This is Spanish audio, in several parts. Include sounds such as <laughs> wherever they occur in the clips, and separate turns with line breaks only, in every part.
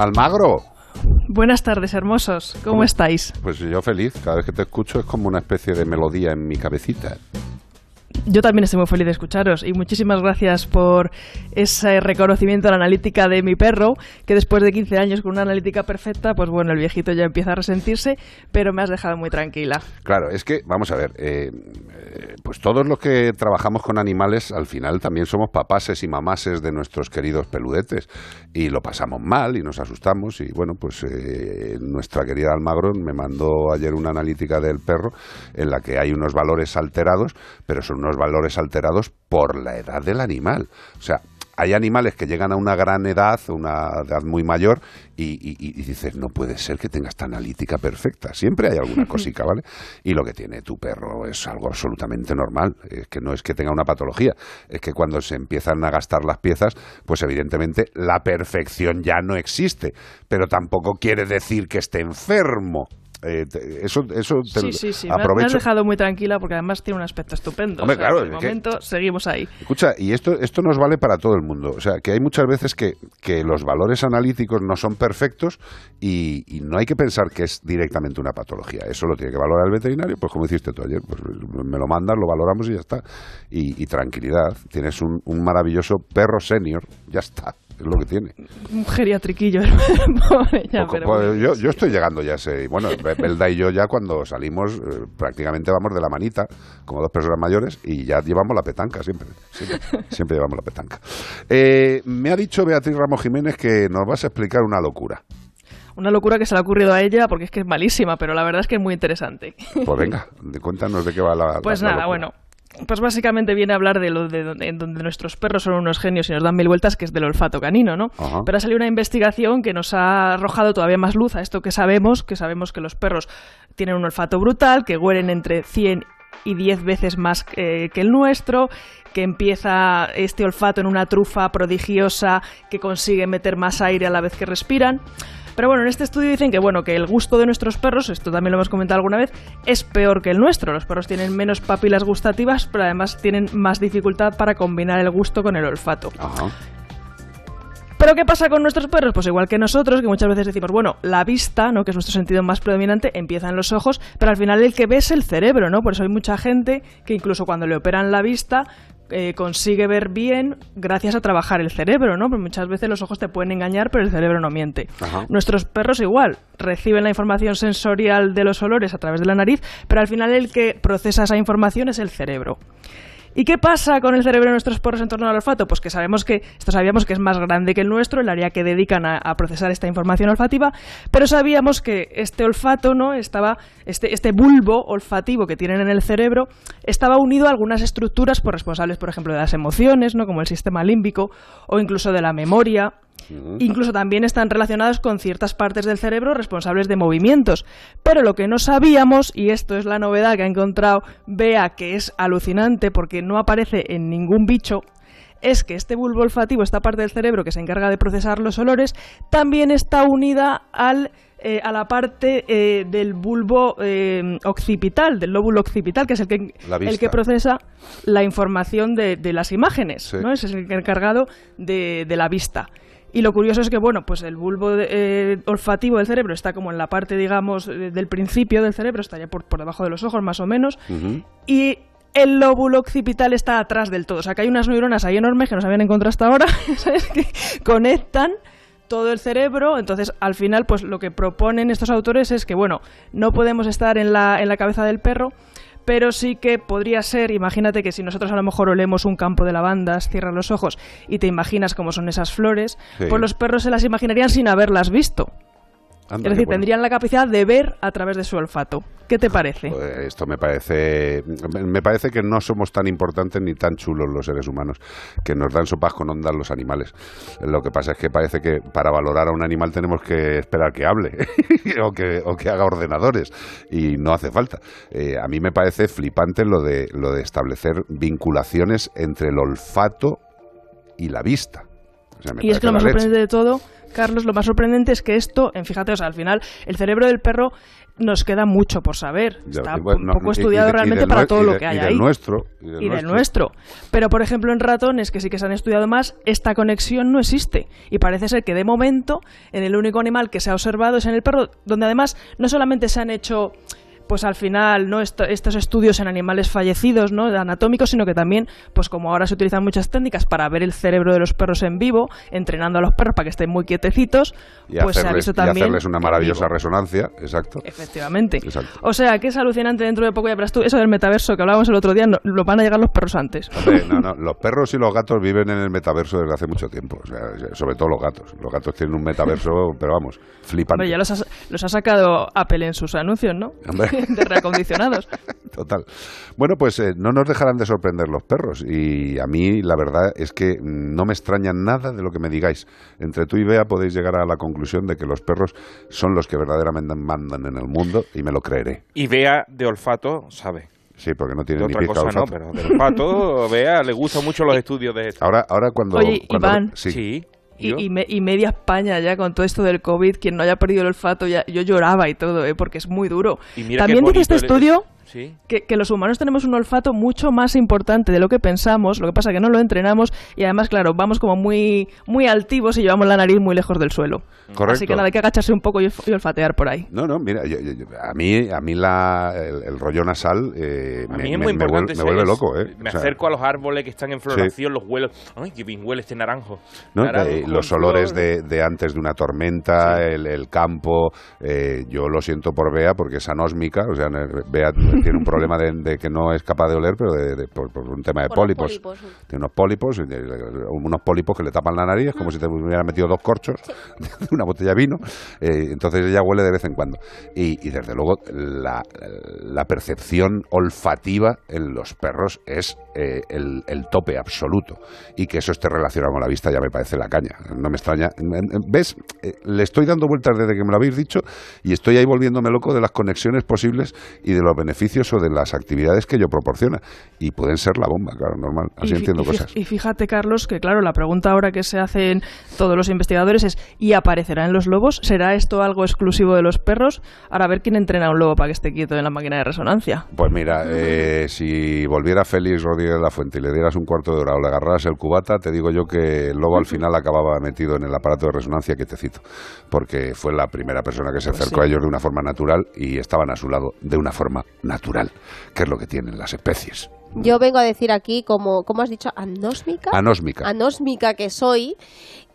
Almagro.
Buenas tardes, hermosos. ¿Cómo, estáis?
Pues yo feliz. Cada vez que te escucho es como una especie de melodía en mi cabecita.
Yo también estoy muy feliz de escucharos y muchísimas gracias por ese reconocimiento a la analítica de mi perro, que después de 15 años con una analítica perfecta, pues bueno, el viejito ya empieza a resentirse, pero me has dejado muy tranquila.
Claro, es que, vamos a ver, eh, eh, pues todos los que trabajamos con animales, al final también somos papases y mamases de nuestros queridos peludetes y lo pasamos mal y nos asustamos y bueno, pues eh, nuestra querida Almagro me mandó ayer una analítica del perro en la que hay unos valores alterados, pero son unos valores alterados por la edad del animal. O sea, hay animales que llegan a una gran edad, una edad muy mayor, y, dices, no puede ser que tenga esta analítica perfecta. Siempre hay alguna <laughs> cosica, ¿vale? Y lo que tiene tu perro es algo absolutamente normal. Es que no es que tenga una patología, es que cuando se empiezan a gastar las piezas, pues evidentemente la perfección ya no existe, pero tampoco quiere decir que esté enfermo. Eh, eso eso
sí, sí, sí. Me has dejado muy tranquila porque además tiene un aspecto estupendo.
Hombre, claro,
de momento seguimos ahí.
Escucha, y esto, esto nos vale para todo el mundo. O sea, que hay muchas veces que, que los valores analíticos no son perfectos y, no hay que pensar que es directamente una patología. Eso lo tiene que valorar el veterinario, pues como hiciste tú ayer, pues me lo mandas, lo valoramos y ya está. Y, tranquilidad. Tienes un, un maravilloso perro senior, ya está es lo que tiene.
Un geriatriquillo. <laughs>
yo, yo, estoy llegando ya sé Bueno, Belda y yo ya cuando salimos eh, prácticamente vamos de la manita, como dos personas mayores, y ya llevamos la petanca siempre. <laughs> Siempre, llevamos la petanca. Eh, me ha dicho Beatriz Ramos Jiménez que nos vas a explicar una locura.
Una locura que se le ha ocurrido a ella porque es que es malísima, pero la verdad es que es muy interesante.
Pues venga, cuéntanos de qué va la.
Pues nada, bueno pues básicamente viene a hablar de lo de donde, nuestros perros son unos genios y nos dan mil vueltas, que es del olfato canino, ¿no? Pero ha salido una investigación que nos ha arrojado todavía más luz a esto que sabemos, que sabemos que los perros tienen un olfato brutal, que huelen entre 100 y 10 veces más que el nuestro, que empieza este olfato en una trufa prodigiosa que consigue meter más aire a la vez que respiran. Pero bueno, en este estudio dicen que bueno, que el gusto de nuestros perros, esto también lo hemos comentado alguna vez, es peor que el nuestro. Los perros tienen menos papilas gustativas, pero además tienen más dificultad para combinar el gusto con el olfato. Pero ¿qué pasa con nuestros perros? Pues igual que nosotros, que muchas veces decimos, bueno, la vista, ¿no? que es nuestro sentido más predominante, empieza en los ojos, pero al final el que ve es el cerebro, ¿no? Por eso hay mucha gente que incluso cuando le operan la vista eh, consigue ver bien gracias a trabajar el cerebro, ¿no? Porque muchas veces los ojos te pueden engañar, pero el cerebro no miente. Nuestros perros igual, reciben la información sensorial de los olores a través de la nariz, pero al final el que procesa esa información es el cerebro. ¿Y qué pasa con el cerebro de nuestros perros en torno al olfato? Pues que sabemos que, esto sabíamos que es más grande que el nuestro, el área que dedican a, procesar esta información olfativa, pero sabíamos que este olfato, ¿no? Estaba, este, este bulbo olfativo que tienen en el cerebro, estaba unido a algunas estructuras pues, responsables, por ejemplo, de las emociones, ¿no? Como el sistema límbico, o incluso de la memoria, Incluso también están relacionados con ciertas partes del cerebro responsables de movimientos. Pero lo que no sabíamos, y esto es la novedad que ha encontrado Bea, que es alucinante porque no aparece en ningún bicho, es que este bulbo olfativo, esta parte del cerebro que se encarga de procesar los olores, también está unida al eh, a la parte eh, del bulbo eh, occipital, del lóbulo occipital, que es el que, el que procesa la información de, las imágenes, ¿no? es el encargado de, de la vista. Y lo curioso es que, bueno, pues el bulbo eh, olfativo del cerebro está como en la parte, digamos, del principio del cerebro, está ya por, por debajo de los ojos más o menos, y el lóbulo occipital está atrás del todo. O sea, que hay unas neuronas ahí enormes que no se habían encontrado hasta ahora, <laughs> ¿sabes? que conectan todo el cerebro. Entonces, al final, pues lo que proponen estos autores es que, bueno, no podemos estar en la, en la cabeza del perro, pero sí que podría ser, imagínate que si nosotros a lo mejor olemos un campo de lavandas, cierras los ojos y te imaginas cómo son esas flores, pues los perros se las imaginarían sin haberlas visto es decir, tendrían la capacidad de ver a través de su olfato. ¿Qué te parece?
Pues esto me parece, me parece que no somos tan importantes ni tan chulos los seres humanos, que nos dan sopas con ondas los animales. Lo que pasa es que parece que para valorar a un animal tenemos que esperar que hable <laughs> o, que, o que haga ordenadores y no hace falta. Eh, a mí me parece flipante lo de, lo de establecer vinculaciones entre el olfato y la vista
y es que lo más sorprendente de todo, Carlos, lo más sorprendente es que esto, en fíjate, o sea, al final, el cerebro del perro nos queda mucho por saber. Está un poco estudiado realmente para todo lo que hay
y
ahí.
Nuestro,
y del, nuestro. Pero, por ejemplo, en ratones, que sí que se han estudiado más, esta conexión no existe. Y parece ser que, de momento, en el único animal que se ha observado es en el perro, donde además no solamente se han hecho pues al final no estos estudios en animales fallecidos no anatómicos sino que también pues como ahora se utilizan muchas técnicas para ver el cerebro de los perros en vivo entrenando a los perros para que estén muy quietecitos pues se ha visto también
y hacerles una maravillosa resonancia exacto.
Efectivamente. O sea que es alucinante dentro de poco ya verás tú eso del metaverso que hablábamos el otro día lo van a llegar los perros antes.
No, no, <laughs> los perros y los gatos viven en el metaverso desde hace mucho tiempo sobre todo los gatos. Los gatos tienen un metaverso pero vamos flipante
ya los ha, los ha sacado Apple en sus anuncios no <laughs> de reacondicionados.
Total. Bueno, pues eh, no nos dejarán de sorprender los perros y a mí la verdad es que no me extraña nada de lo que me digáis. Entre tú y Bea podéis llegar a la conclusión de que los perros son los que verdaderamente mandan en el mundo y me lo creeré.
Y Bea de olfato sabe.
Sí, porque no tiene
ni
otra
cosa
olfato.
no, pero de olfato, <laughs> Bea, le gustan mucho los estudios de esto.
Ahora, ahora cuando...
Oye, Iván.
sí.
Y, media España ya con todo esto del COVID, quien no haya perdido el olfato, ya, yo lloraba y todo, ¿eh? porque es muy duro. También dice este estudio que, los humanos tenemos un olfato mucho más importante de lo que pensamos, lo que pasa que no lo entrenamos y además, claro, vamos como muy, muy altivos y llevamos la nariz muy lejos del suelo.
Correcto.
Así que nada, hay que agacharse un poco y, olfatear por ahí.
No, no, mira, a mí, a mí la, el, rollo nasal eh, me,
muy
vuelve, me, vuelve, loco. ¿eh?
Me acerco a los árboles que están en floración, los huelos. ¡Ay, qué bien huele este naranjo!
Eh, los olores de, antes de una tormenta, el, campo. Eh, yo lo siento por Bea porque es anósmica, o sea, Bea <laughs> tiene un problema de, que no es capaz de oler, pero por, un tema de pólipos. Tiene unos pólipos, unos pólipos que le tapan la nariz, como si te hubieran metido dos corchos <laughs> de una botella de vino. Eh, entonces ella huele de vez en cuando. Y, desde luego la, percepción olfativa en los perros es eh, el, tope absoluto. Y que eso esté relacionado con la vista ya me parece la caña. No me extraña. ¿Ves? Eh, le estoy dando vueltas desde que me lo habéis dicho y estoy ahí volviéndome loco de las conexiones posibles y de los beneficios o de las actividades que yo proporciona. Y pueden ser la bomba, claro, normal. Así entiendo cosas.
Y fíjate, Carlos, que claro, la pregunta ahora que se hacen todos los investigadores es ¿y aparecerá en los lobos? ¿Será esto algo exclusivo de los perros? Ahora a ver quién entrena a un lobo para que esté quieto en la máquina de resonancia.
Pues mira, eh, si volviera Félix Rodríguez de la Fuente y le dieras un cuarto de hora o le agarraras el cubata, te digo yo que el lobo al final acababa metido en el aparato de resonancia que te cito, porque fue la primera persona que se pues acercó a ellos de una forma natural y estaban a su lado de una forma natural que es lo que tienen las especies.
Yo vengo a decir aquí, como, ¿cómo has dicho? ¿Anósmica?
Anósmica.
Anósmica que soy,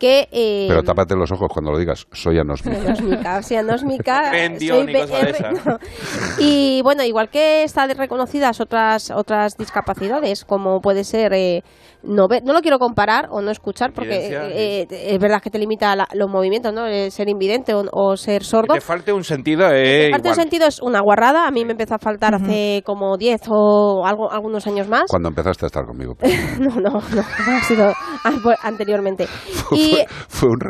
que... Eh,
Pero tápate los ojos cuando lo digas, soy anósmica. <laughs>
Anósmica, <laughs> soy anósmica. soy <laughs> Y bueno, igual que están reconocidas otras, otras discapacidades, como puede ser... Eh, no, no lo quiero comparar o no escuchar porque eh, es verdad que te limita los movimientos, ¿no? ser invidente o, ser sordo.
Que te falte un sentido eh,
te falte un sentido es una guarrada. A mí me empezó a faltar hace como 10 o algo, algunos años más.
Cuando empezaste a estar conmigo.
no, no, no, ha sido anteriormente.
y, fue, un,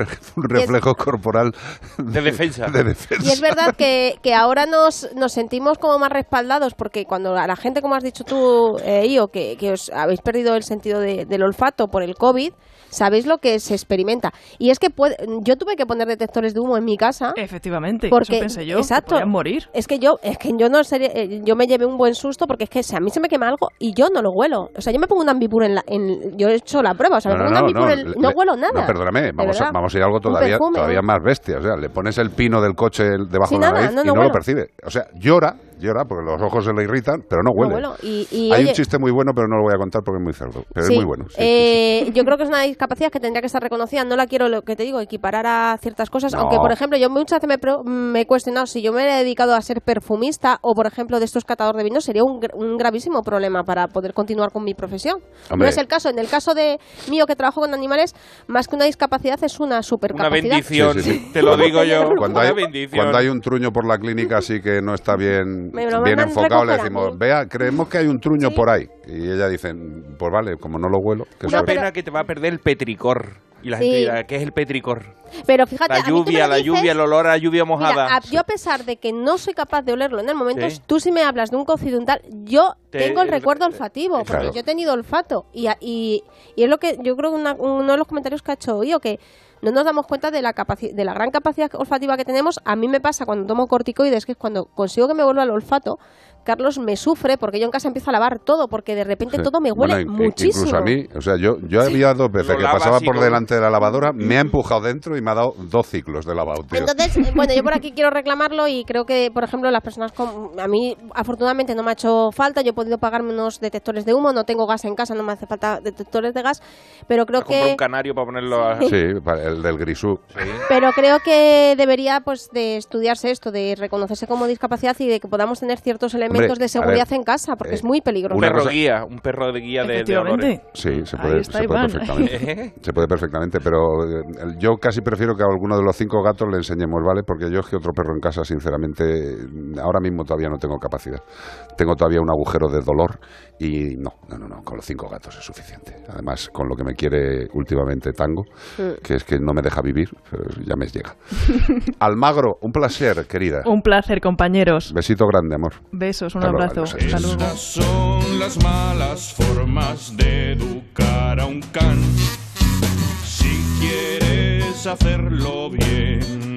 reflejo corporal
de defensa.
de defensa.
Y es verdad que, que ahora nos, nos sentimos como más respaldados porque cuando a la gente, como has dicho tú, eh, Io, que, que os habéis perdido el sentido de del olfato por el COVID, sabéis lo que se experimenta. Y es que yo tuve que poner detectores de humo en mi casa.
Efectivamente, porque, eso pensé yo. Exacto. morir.
Es que yo, es que yo no sería, eh, yo me llevé un buen susto porque es que si a mí se me quema algo y yo no lo huelo. O sea, yo me pongo un ambipur en la, en, yo he hecho la prueba, o sea, me pongo un ambipur en, no huelo nada.
No, vamos a, vamos a ir a algo todavía, todavía más bestia. O sea, le pones el pino del coche debajo de la nariz y no lo percibe. O sea, llora llora porque los ojos se le irritan, pero no huele. Hay un chiste muy bueno, pero no lo voy a contar porque es muy cerdo. Pero es muy bueno.
Eh, yo creo que es una discapacidad que tendría que estar reconocida. No la quiero, lo que te digo, equiparar a ciertas cosas. Aunque, por ejemplo, yo muchas veces me, he cuestionado si yo me he dedicado a ser perfumista o, por ejemplo, de estos catadores de vino, sería un, gravísimo problema para poder continuar con mi profesión. No es el caso. En el caso de mío, que trabajo con animales, más que una discapacidad, es una supercapacidad.
Una bendición, te lo digo yo.
Cuando hay, cuando hay un truño por la clínica así que no está bien bien enfocado, le decimos, vea, creemos que hay un truño por ahí. Y ella dice, pues vale, como no lo huelo.
Una pena que te va a perder el petricor Y la gente dirá, ¿qué es el petricor?
Pero fíjate,
la lluvia, la lluvia, el olor a lluvia mojada.
yo a pesar de que no soy capaz de olerlo en el momento, tú si me hablas de un cocido tal, yo tengo el recuerdo olfativo, porque yo he tenido olfato. Y, y, y, es lo que yo creo que uno de los comentarios que ha hecho hoy, o que no nos damos cuenta de la, de la gran capacidad olfativa que tenemos. A mí me pasa cuando tomo corticoides, que es cuando consigo que me vuelva el olfato, Carlos me sufre porque yo en casa empiezo a lavar todo, porque de repente todo me huele muchísimo.
Incluso a mí, o sea, yo, yo había dos veces que pasaba por delante de la lavadora, me ha empujado dentro y me ha dado dos ciclos de lavado.
Entonces, eh, bueno, yo por aquí quiero reclamarlo y creo que, por ejemplo, las personas con. A mí, afortunadamente, no me ha hecho falta. Yo he podido pagarme unos detectores de humo, no tengo gas en casa, no me hace falta detectores de gas, pero creo que.
un canario para ponerlo a...
Sí, el del grisú.
Pero creo que debería, pues, de estudiarse esto, de reconocerse como discapacidad y de que podamos tener ciertos elementos de seguridad en casa, porque es eh, muy peligroso.
Un perro guía, un perro de guía de, de
Sí, se puede, se puede perfectamente. <laughs> se puede perfectamente, pero eh, yo casi prefiero que a alguno de los cinco gatos le enseñemos, ¿vale? Porque yo es que otro perro en casa, sinceramente, ahora mismo todavía no tengo capacidad. Tengo todavía un agujero de dolor y no, no, no, no, con los cinco gatos es suficiente. Además, con lo que me quiere últimamente Tango, mm. que es que no me deja vivir, ya me llega. <laughs> Almagro, un placer, querida.
Un placer, compañeros.
Besito grande, amor.
Besos, un abrazo.
Estas son las malas formas de educar a un can. Si quieres hacerlo bien